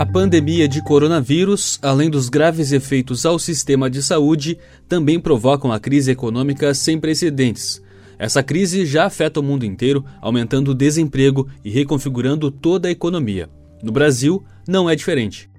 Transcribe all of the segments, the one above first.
A pandemia de coronavírus, além dos graves efeitos ao sistema de saúde, também provoca uma crise econômica sem precedentes. Essa crise já afeta o mundo inteiro, aumentando o desemprego e reconfigurando toda a economia. No Brasil, não é diferente.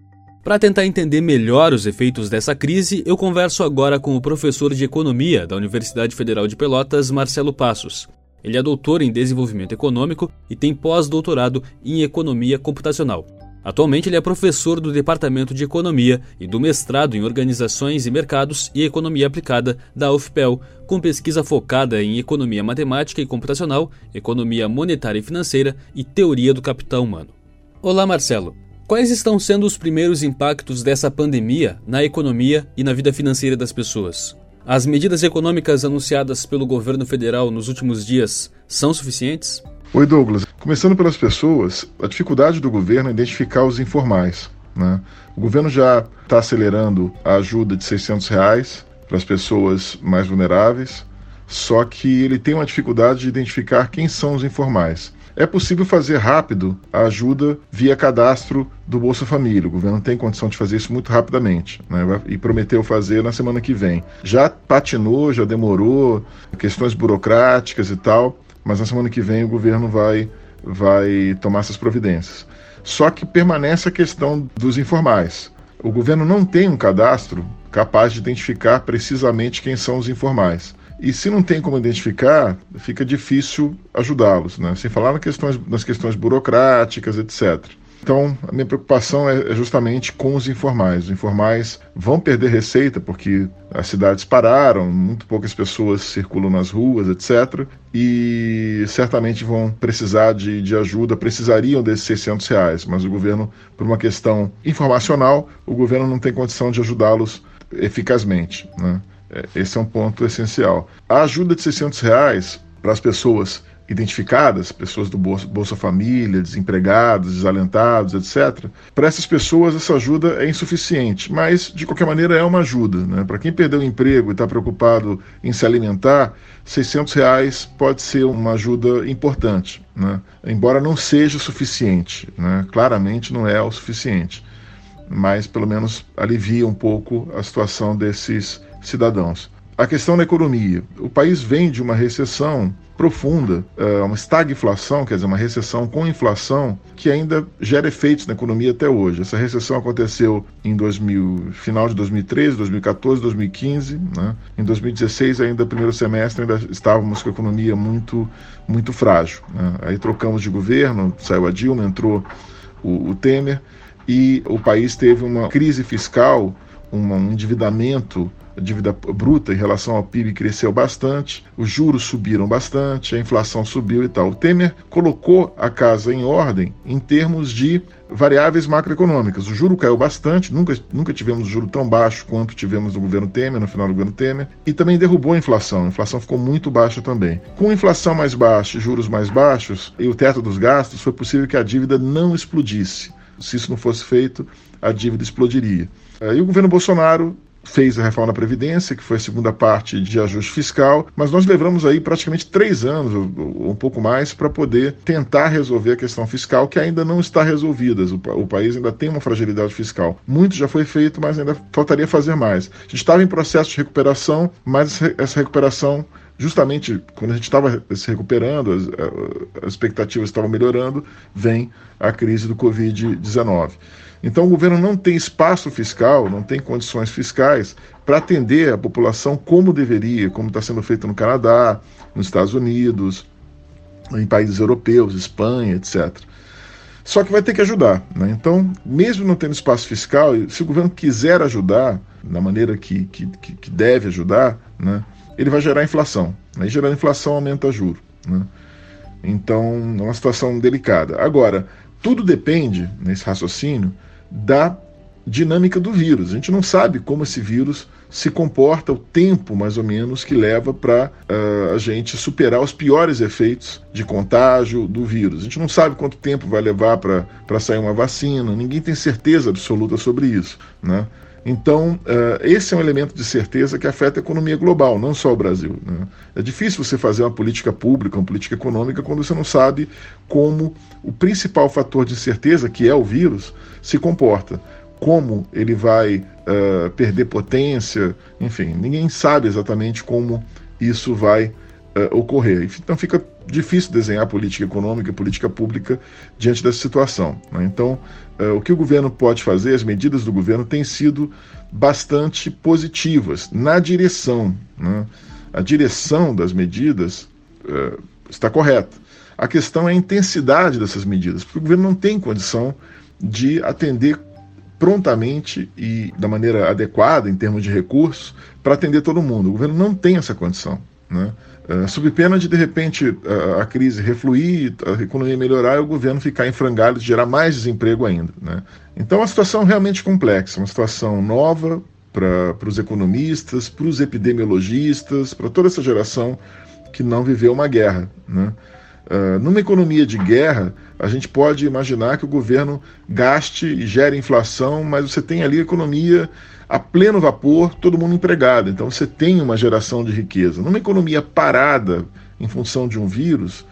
Para tentar entender melhor os efeitos dessa crise, eu converso agora com o professor de Economia da Universidade Federal de Pelotas, Marcelo Passos. Ele é doutor em Desenvolvimento Econômico e tem pós-doutorado em Economia Computacional. Atualmente, ele é professor do Departamento de Economia e do mestrado em Organizações e Mercados e Economia Aplicada da UFPEL, com pesquisa focada em economia matemática e computacional, economia monetária e financeira e teoria do capital humano. Olá, Marcelo. Quais estão sendo os primeiros impactos dessa pandemia na economia e na vida financeira das pessoas? As medidas econômicas anunciadas pelo governo federal nos últimos dias são suficientes? Oi, Douglas. Começando pelas pessoas, a dificuldade do governo é identificar os informais. Né? O governo já está acelerando a ajuda de 600 reais para as pessoas mais vulneráveis, só que ele tem uma dificuldade de identificar quem são os informais. É possível fazer rápido a ajuda via cadastro do Bolsa Família. O governo tem condição de fazer isso muito rapidamente né? e prometeu fazer na semana que vem. Já patinou, já demorou, questões burocráticas e tal mas na semana que vem o governo vai, vai tomar essas providências. Só que permanece a questão dos informais. O governo não tem um cadastro capaz de identificar precisamente quem são os informais. E se não tem como identificar, fica difícil ajudá-los, né? sem falar nas questões, nas questões burocráticas, etc. Então, a minha preocupação é, é justamente com os informais. Os informais vão perder receita porque as cidades pararam, muito poucas pessoas circulam nas ruas, etc. E certamente vão precisar de, de ajuda, precisariam desses 600 reais, mas o governo, por uma questão informacional, o governo não tem condição de ajudá-los eficazmente. Né? É, esse é um ponto essencial. A ajuda de 600 reais para as pessoas identificadas, pessoas do Bolsa, Família, desempregados, desalentados, etc. Para essas pessoas, essa ajuda é insuficiente, mas de qualquer maneira é uma ajuda. Né? Para quem perdeu o emprego e está preocupado em se alimentar, 600 reais pode ser uma ajuda importante, né? embora não seja o suficiente. Né? Claramente não é o suficiente, mas pelo menos alivia um pouco a situação desses cidadãos. A questão da economia. O país vem de uma recessão profunda, é, uma estagflação, quer dizer, uma recessão com inflação, que ainda gera efeitos na economia até hoje. Essa recessão aconteceu em 2000, final de 2013, 2014, 2015. Né? Em 2016, ainda primeiro semestre, ainda estávamos com a economia muito, muito frágil. Né? Aí trocamos de governo, saiu a Dilma, entrou o, o Temer, e o país teve uma crise fiscal, um endividamento a dívida bruta em relação ao PIB cresceu bastante, os juros subiram bastante, a inflação subiu e tal. O Temer colocou a casa em ordem em termos de variáveis macroeconômicas. O juro caiu bastante, nunca, nunca tivemos juro tão baixo quanto tivemos no governo Temer, no final do governo Temer, e também derrubou a inflação. A inflação ficou muito baixa também. Com inflação mais baixa, juros mais baixos e o teto dos gastos, foi possível que a dívida não explodisse. Se isso não fosse feito, a dívida explodiria. E o governo Bolsonaro fez a reforma da Previdência, que foi a segunda parte de ajuste fiscal, mas nós levamos aí praticamente três anos, ou um pouco mais, para poder tentar resolver a questão fiscal, que ainda não está resolvida. O, país ainda tem uma fragilidade fiscal. Muito já foi feito, mas ainda faltaria fazer mais. A gente estava em processo de recuperação, mas essa recuperação justamente quando a gente estava se recuperando, as, as expectativas estavam melhorando, vem a crise do Covid-19. Então, o governo não tem espaço fiscal, não tem condições fiscais para atender a população como deveria, como está sendo feito no Canadá, nos Estados Unidos, em países europeus, Espanha, etc. Só que vai ter que ajudar. Né? Então, mesmo não tendo espaço fiscal, se o governo quiser ajudar da maneira que, que, que deve ajudar, né, ele vai gerar inflação. Aí, gerando inflação, aumenta juro. Né? Então, é uma situação delicada. Agora, tudo depende, nesse raciocínio, da dinâmica do vírus. A gente não sabe como esse vírus se comporta, o tempo mais ou menos que leva para uh, a gente superar os piores efeitos de contágio do vírus. A gente não sabe quanto tempo vai levar para sair uma vacina, ninguém tem certeza absoluta sobre isso. Né? Então, uh, esse é um elemento de certeza que afeta a economia global, não só o Brasil. Né? É difícil você fazer uma política pública, uma política econômica, quando você não sabe como o principal fator de incerteza, que é o vírus, se comporta. Como ele vai uh, perder potência, enfim, ninguém sabe exatamente como isso vai uh, ocorrer. Então fica difícil desenhar política econômica, política pública diante dessa situação. Né? Então, uh, o que o governo pode fazer, as medidas do governo têm sido bastante positivas na direção. Né? A direção das medidas uh, está correta. A questão é a intensidade dessas medidas, porque o governo não tem condição de atender prontamente e da maneira adequada, em termos de recursos, para atender todo mundo. O governo não tem essa condição. Né? Uh, sob pena de, de repente, a, a, crise refluir, a economia melhorar e o governo ficar em frangalhos, gerar mais desemprego ainda. Né? Então, é uma situação realmente complexa, uma situação nova para os economistas, para os epidemiologistas, para toda essa geração que não viveu uma guerra. Né? Uh, numa economia de guerra, a gente pode imaginar que o governo gaste e gere inflação, mas você tem ali a economia a pleno vapor, todo mundo empregado. Então você tem uma geração de riqueza. Numa economia parada em função de um vírus,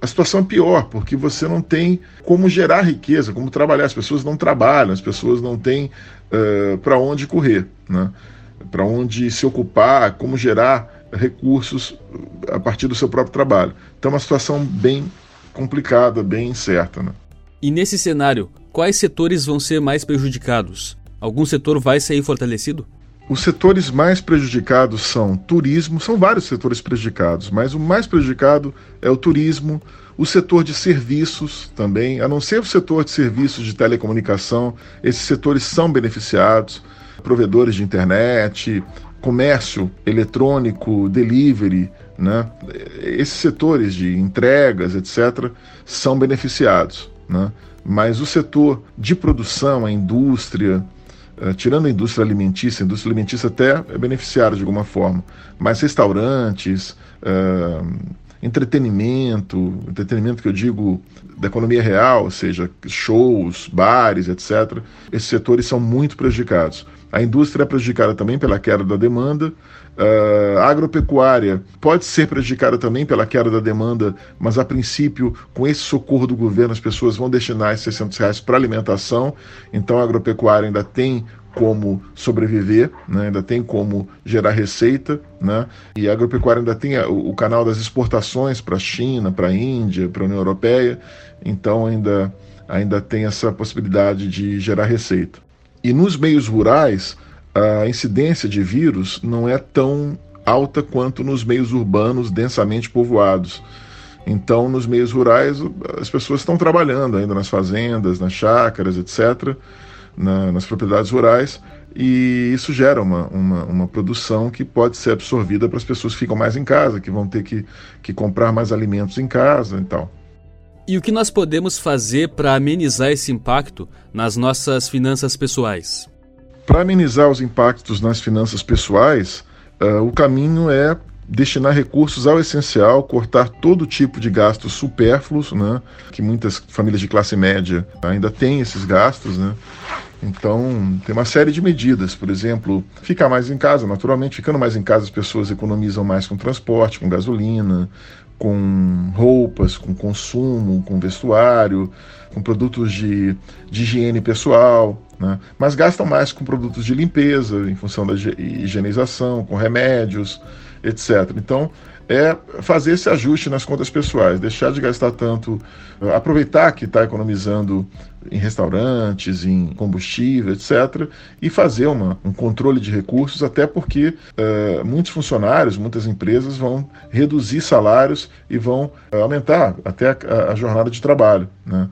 a situação é pior, porque você não tem como gerar riqueza, como trabalhar. As pessoas não trabalham, as pessoas não têm uh, para onde correr, né? para onde se ocupar, como gerar recursos a partir do seu próprio trabalho. Então é uma situação bem complicada, bem incerta. Né? E nesse cenário, quais setores vão ser mais prejudicados? Algum setor vai sair fortalecido? Os setores mais prejudicados são turismo, são vários setores prejudicados, mas o mais prejudicado é o turismo, o setor de serviços também, a não ser o setor de serviços de telecomunicação, esses setores são beneficiados, provedores de internet, comércio eletrônico, delivery, né? esses setores de entregas, etc., são beneficiados. Né? Mas o setor de produção, a indústria, Uh, tirando a indústria alimentícia, a indústria alimentícia até é beneficiária de alguma forma, mas restaurantes, uh, entretenimento, entretenimento que eu digo da economia real, ou seja, shows, bares, etc., esses setores são muito prejudicados. A indústria é prejudicada também pela queda da demanda. Uh, a agropecuária pode ser prejudicada também pela queda da demanda, mas a princípio, com esse socorro do governo, as pessoas vão destinar esses 600 reais para alimentação. Então a agropecuária ainda tem como sobreviver, né? ainda tem como gerar receita, né? e a agropecuária ainda tem o, canal das exportações para a China, para a Índia, para a União Europeia, então ainda, ainda tem essa possibilidade de gerar receita. E nos meios rurais, a incidência de vírus não é tão alta quanto nos meios urbanos densamente povoados. Então, nos meios rurais, as pessoas estão trabalhando ainda nas fazendas, nas chácaras, etc., na, nas propriedades rurais, e isso gera uma, uma, uma, produção que pode ser absorvida para as pessoas que ficam mais em casa, que vão ter que, que comprar mais alimentos em casa e tal. E o que nós podemos fazer para amenizar esse impacto nas nossas finanças pessoais? Para amenizar os impactos nas finanças pessoais, uh, o caminho é destinar recursos ao essencial, cortar todo tipo de gastos supérfluos, né? Que muitas famílias de classe média ainda têm esses gastos, né? Então, tem uma série de medidas, por exemplo, ficar mais em casa, naturalmente, ficando mais em casa, as pessoas economizam mais com transporte, com gasolina, com roupas, com consumo, com vestuário, com produtos de, de higiene pessoal, né? mas gastam mais com produtos de limpeza, em função da higienização, com remédios, etc. Então, é fazer esse ajuste nas contas pessoais, deixar de gastar tanto, aproveitar que está economizando em restaurantes, em combustível, etc., e fazer uma, um controle de recursos, até porque uh, muitos funcionários, muitas empresas vão reduzir salários e vão uh, aumentar até a, a, jornada de trabalho. Né?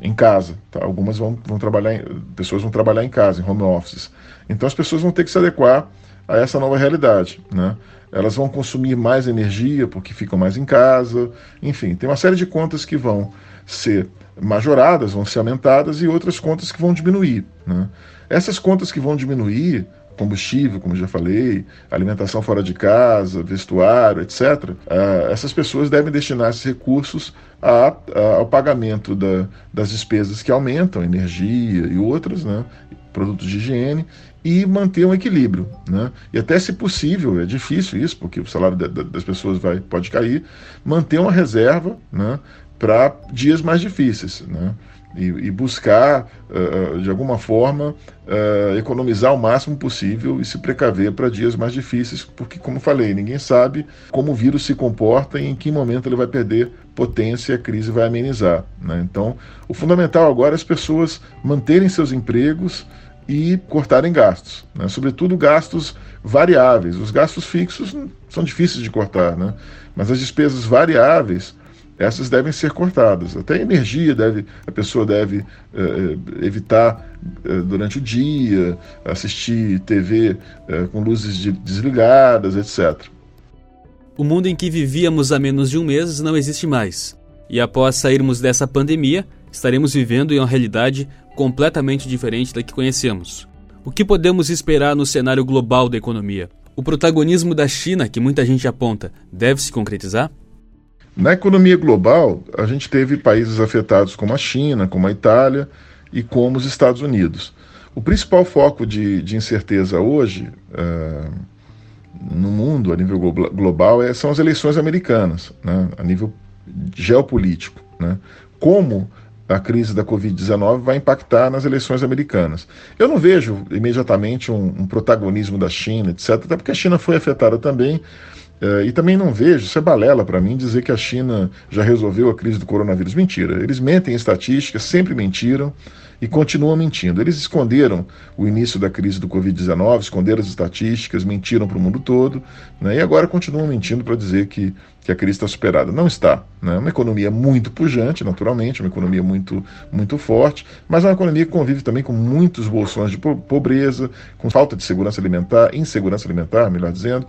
em casa, tá? algumas vão, vão trabalhar, em, pessoas vão trabalhar em casa, em home offices. Então as pessoas vão ter que se adequar a essa nova realidade, né? Elas vão consumir mais energia porque ficam mais em casa, enfim, tem uma série de contas que vão ser majoradas, vão ser aumentadas e outras contas que vão diminuir, né? Essas contas que vão diminuir, combustível, como já falei, alimentação fora de casa, vestuário, etc., ah, essas pessoas devem destinar esses recursos a, a, ao pagamento da, das despesas que aumentam, energia e outras, né? produtos de higiene e manter um equilíbrio, né? E até se possível, é difícil isso, porque o salário das pessoas vai, pode cair, manter uma reserva, né? Para dias mais difíceis, né? E, e buscar, uh, de alguma forma, uh, economizar o máximo possível e se precaver para dias mais difíceis, porque, como falei, ninguém sabe como o vírus se comporta e em que momento ele vai perder potência e a crise vai amenizar. Né? Então, o fundamental agora é as pessoas manterem seus empregos, e cortarem gastos, né? sobretudo gastos variáveis. Os gastos fixos são difíceis de cortar, né? mas as despesas variáveis essas devem ser cortadas. Até a energia deve, a pessoa deve eh, evitar eh, durante o dia, assistir TV eh, com luzes de, desligadas, etc. O mundo em que vivíamos há menos de um mês não existe mais. E após sairmos dessa pandemia, estaremos vivendo em uma realidade completamente diferente da que conhecemos. O que podemos esperar no cenário global da economia? O protagonismo da China, que muita gente aponta, deve se concretizar? Na economia global, a gente teve países afetados como a China, como a Itália e como os Estados Unidos. O principal foco de, de incerteza hoje uh, no mundo, a nível global, é, são as eleições americanas, né, a nível geopolítico. Né? Como a crise da Covid-19 vai impactar nas eleições americanas. Eu não vejo imediatamente um, um, protagonismo da China, etc., até porque a China foi afetada também. Uh, e também não vejo, isso é balela para mim, dizer que a China já resolveu a crise do coronavírus. Mentira. Eles mentem em estatísticas, sempre mentiram e continuam mentindo. Eles esconderam o início da crise do Covid-19, esconderam as estatísticas, mentiram para o mundo todo, né, e agora continuam mentindo para dizer que, que a crise está superada. Não está. Né, é uma economia muito pujante, naturalmente, uma economia muito, muito forte, mas é uma economia que convive também com muitos bolsões de pobreza, com falta de segurança alimentar, insegurança alimentar, melhor dizendo.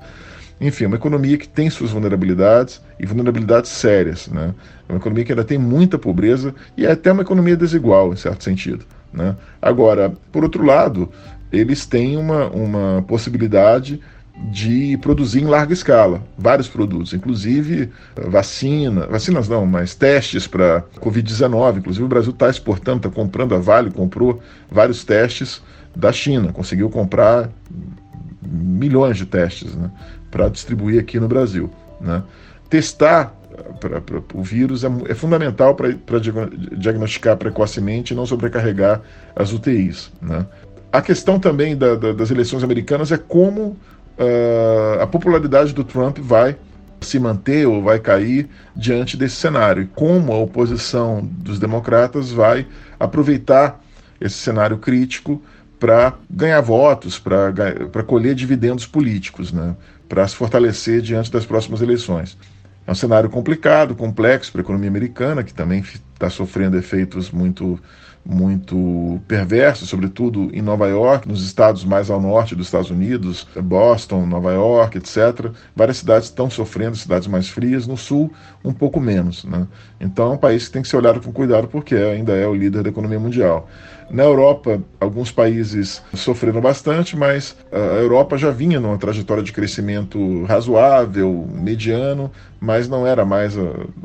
Enfim, uma economia que tem suas vulnerabilidades e vulnerabilidades sérias. Né? É uma economia que ainda tem muita pobreza e é até uma economia desigual, em certo sentido. Né? Agora, por outro lado, eles têm uma, uma possibilidade de produzir em larga escala vários produtos, inclusive eh, vacina, vacinas não, mas testes para Covid-19. Inclusive o Brasil está exportando, está comprando, a Vale comprou vários testes da China, conseguiu comprar milhões de testes. Né? Para distribuir aqui no Brasil. Né? Testar pra, pra, o vírus é, é fundamental para diagnosticar precocemente e não sobrecarregar as UTIs. Né? A questão também da, da, das eleições americanas é como uh, a popularidade do Trump vai se manter ou vai cair diante desse cenário e como a oposição dos democratas vai aproveitar esse cenário crítico para ganhar votos, para colher dividendos políticos. Né? Para se fortalecer diante das próximas eleições. É um cenário complicado, complexo para a economia americana, que também está sofrendo efeitos muito, muito perversos, sobretudo em Nova York, nos estados mais ao norte dos Estados Unidos, Boston, Nova York, etc. Várias cidades estão sofrendo, cidades mais frias, no sul, um pouco menos. Né? Então é um país que tem que ser olhado com cuidado, porque ainda é o líder da economia mundial. Na Europa, alguns países sofreram bastante, mas a Europa já vinha numa trajetória de crescimento razoável, mediano, mas não era mais a,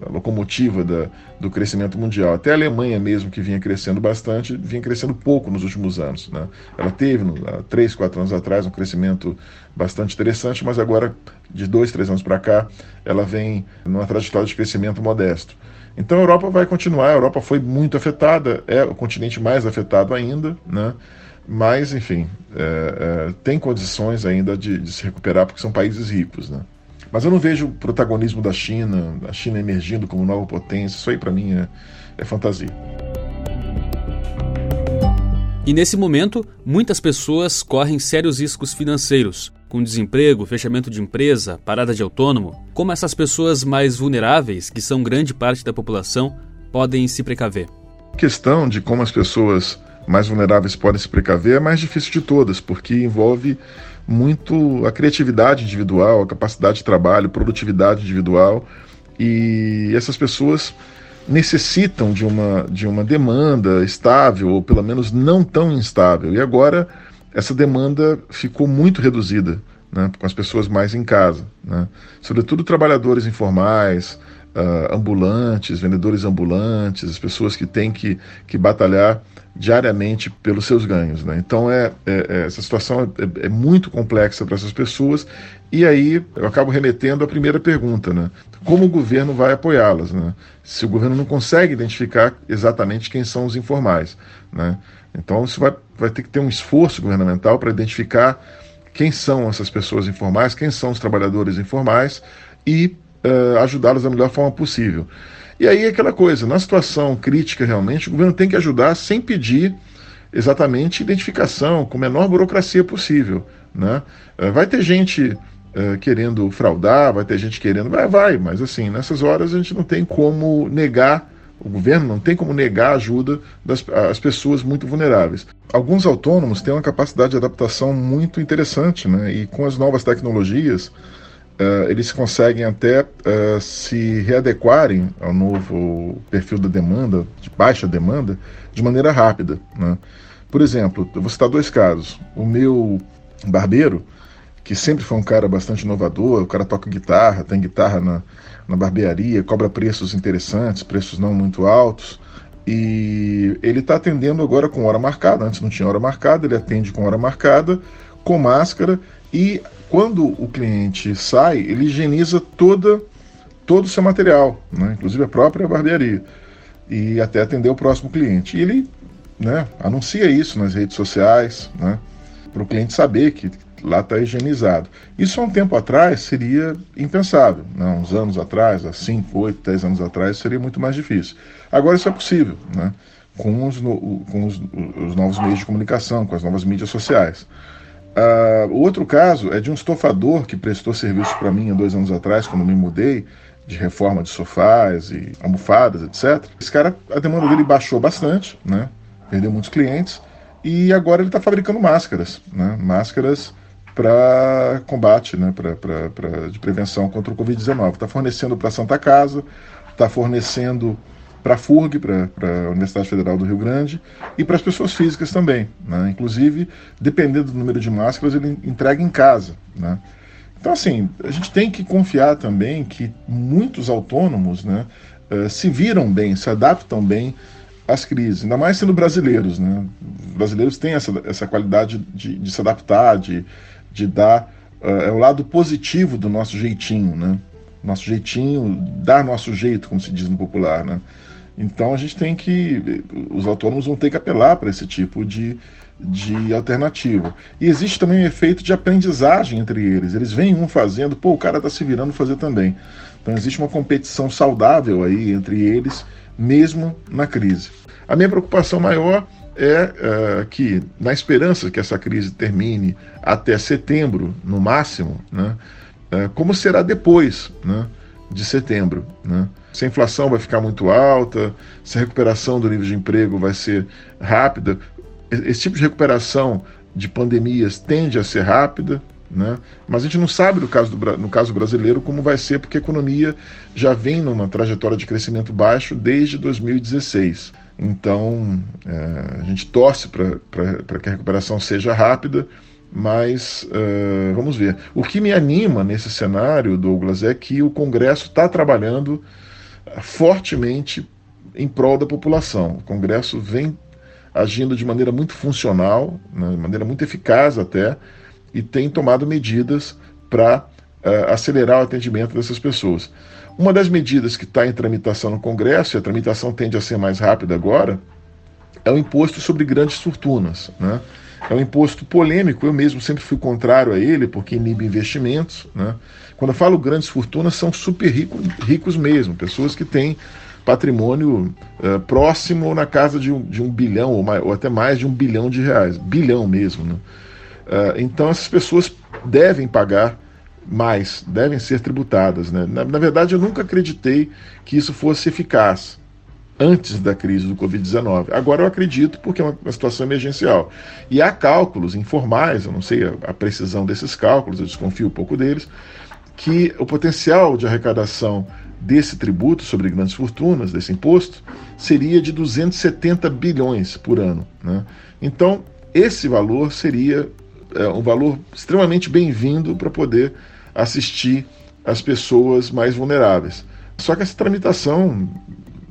a locomotiva da, do crescimento mundial. Até a Alemanha mesmo, que vinha crescendo bastante, vinha crescendo pouco nos últimos anos. Né? Ela teve, há três, quatro anos atrás, um crescimento bastante interessante, mas agora, de dois, três anos para cá, ela vem numa trajetória de crescimento modesto. Então a Europa vai continuar, a Europa foi muito afetada, é o continente mais afetado ainda, né? mas, enfim, é, é, tem condições ainda de, de, se recuperar, porque são países ricos. Né? Mas eu não vejo o protagonismo da China, a China emergindo como nova potência, isso aí para mim é, é fantasia. E nesse momento, muitas pessoas correm sérios riscos financeiros, com desemprego, fechamento de empresa, parada de autônomo, como essas pessoas mais vulneráveis, que são grande parte da população, podem se precaver? A questão de como as pessoas mais vulneráveis podem se precaver é mais difícil de todas, porque envolve muito a criatividade individual, a capacidade de trabalho, produtividade individual, e essas pessoas necessitam de uma, de uma demanda estável, ou pelo menos não tão instável. E agora essa demanda ficou muito reduzida, né, com as pessoas mais em casa. Né? Sobretudo trabalhadores informais, uh, ambulantes, vendedores ambulantes, as pessoas que têm que, que batalhar diariamente pelos seus ganhos. Né? Então, é, é, é essa situação é, é muito complexa para essas pessoas, e aí eu acabo remetendo à primeira pergunta: né? como o governo vai apoiá-las? Né? Se o governo não consegue identificar exatamente quem são os informais. Né? Então, isso vai, vai ter que ter um esforço governamental para identificar quem são essas pessoas informais, quem são os trabalhadores informais e uh, ajudá-los da melhor forma possível. E aí aquela coisa, na situação crítica realmente, o governo tem que ajudar sem pedir exatamente identificação, com a menor burocracia possível. Né? Uh, vai ter gente uh, querendo fraudar, vai ter gente querendo. Vai, vai, mas assim, nessas horas a gente não tem como negar o governo não tem como negar a ajuda das as pessoas muito vulneráveis. Alguns autônomos têm uma capacidade de adaptação muito interessante, né? e com as novas tecnologias, Uh, eles conseguem até uh, se readequarem ao novo perfil da demanda, de baixa demanda, de maneira rápida. Né? Por exemplo, eu vou citar dois casos. O meu barbeiro, que sempre foi um cara bastante inovador, o cara toca guitarra, tem guitarra na, na barbearia, cobra preços interessantes, preços não muito altos. E ele está atendendo agora com hora marcada. Antes não tinha hora marcada, ele atende com hora marcada, com máscara e quando o cliente sai, ele higieniza toda, todo o seu material, né? inclusive a própria barbearia, e até atender o próximo cliente. E ele né, anuncia isso nas redes sociais, né, para o cliente saber que lá está higienizado. Isso há um tempo atrás seria impensável, né? uns anos atrás, há 5, 8, 10 anos atrás, seria muito mais difícil. Agora isso é possível, né? com, os, no, com os, os novos meios de comunicação, com as novas mídias sociais. Uh, o outro caso é de um estofador que prestou serviço para mim há dois anos atrás, quando me mudei, de reforma de sofás e almofadas, etc. Esse cara, a demanda dele baixou bastante, né? Perdeu muitos clientes e agora ele está fabricando máscaras, né? Máscaras para combate, né? Pra, pra, pra, de prevenção contra o Covid-19. Está fornecendo para Santa Casa, está fornecendo para a FURG, para a Universidade Federal do Rio Grande, e para as pessoas físicas também. Né? Inclusive, dependendo do número de máscaras, ele entrega em casa. Né? Então, assim, a gente tem que confiar também que muitos autônomos né, uh, se viram bem, se adaptam bem às crises, ainda mais sendo brasileiros. Né? Brasileiros têm essa, essa qualidade de, de se adaptar, de, de dar. Uh, é o lado positivo do nosso jeitinho, né? Nosso jeitinho, dar nosso jeito, como se diz no popular, né? Então a gente tem que. Os autônomos vão ter que apelar para esse tipo de, de alternativa. E existe também um efeito de aprendizagem entre eles. Eles vêm um fazendo, pô, o cara está se virando fazer também. Então existe uma competição saudável aí entre eles, mesmo na crise. A minha preocupação maior é uh, que, na esperança que essa crise termine até setembro, no máximo, né, uh, como será depois né, de setembro? Né? se a inflação vai ficar muito alta, se a recuperação do nível de emprego vai ser rápida. Esse tipo de recuperação de pandemias tende a ser rápida, né? mas a gente não sabe no caso, do, no caso brasileiro como vai ser, porque a economia já vem numa trajetória de crescimento baixo desde 2016. Então, é, a gente torce para que a recuperação seja rápida, mas uh, vamos ver. O que me anima nesse cenário, Douglas, é que o Congresso está trabalhando fortemente em prol da população. O Congresso vem agindo de maneira muito funcional, né, de maneira muito eficaz até, e tem tomado medidas para uh, eh, acelerar o atendimento dessas pessoas. Uma das medidas que está em tramitação no Congresso, e a tramitação tende a ser mais rápida agora, é o imposto sobre grandes fortunas. Né? É um imposto polêmico, eu mesmo sempre fui contrário a ele, porque inibe investimentos. Né? Quando eu falo grandes fortunas, são super ricos, ricos mesmo, pessoas que têm patrimônio uh, próximo ou na casa de um, de um bilhão, ou, mais, ou, até mais de um bilhão de reais, bilhão mesmo. Né? Uh, então essas pessoas devem pagar mais, devem ser tributadas. Né? Na, na verdade, eu nunca acreditei que isso fosse eficaz antes da crise do Covid-19. Agora eu acredito porque é uma, situação emergencial. E há cálculos informais, eu não sei a, a precisão desses cálculos, eu desconfio um pouco deles, que o potencial de arrecadação desse tributo sobre grandes fortunas, desse imposto, seria de 270 bilhões por ano. Né? Então, esse valor seria é, um valor extremamente bem-vindo para poder assistir as pessoas mais vulneráveis. Só que essa tramitação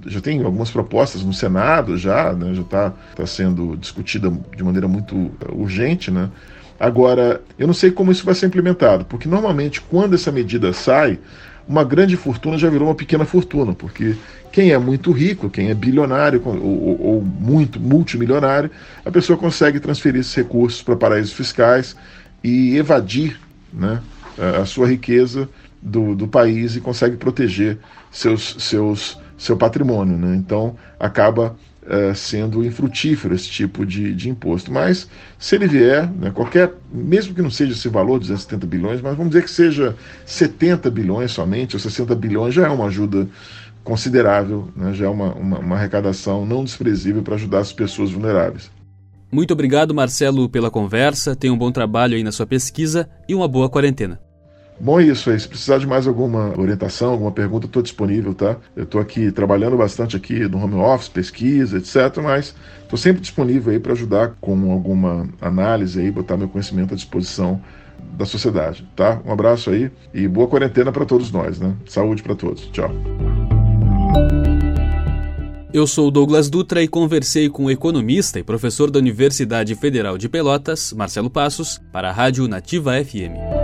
já tem algumas propostas no Senado, já, né, já está tá sendo discutida de maneira muito urgente, né? Agora, eu não sei como isso vai ser implementado, porque normalmente quando essa medida sai, uma grande fortuna já virou uma pequena fortuna, porque quem é muito rico, quem é bilionário ou, ou, ou muito multimilionário, a pessoa consegue transferir esses recursos para paraísos fiscais e evadir né, a sua riqueza do, do país e consegue proteger seus, seus, seu patrimônio. Né? Então acaba uh, sendo infrutífero esse tipo de, de imposto. Mas se ele vier, né, qualquer, mesmo que não seja esse valor, 270 bilhões, mas vamos dizer que seja 70 bilhões somente, ou 60 bilhões, já é uma ajuda considerável, né, já é uma, uma, uma arrecadação não desprezível para ajudar as pessoas vulneráveis. Muito obrigado, Marcelo, pela conversa. Tenha um bom trabalho aí na sua pesquisa e uma boa quarentena. Bom, é isso aí. Se precisar de mais alguma orientação, alguma pergunta, estou disponível, tá? Eu estou aqui trabalhando bastante aqui no home office, pesquisa, etc. Mas estou sempre disponível aí para ajudar com alguma análise aí, botar meu conhecimento à disposição da sociedade, tá? Um abraço aí e boa quarentena para todos nós, né? Saúde para todos. Tchau. Eu sou Douglas Dutra e conversei com o economista e professor da Universidade Federal de Pelotas, Marcelo Passos, para a Rádio Nativa FM.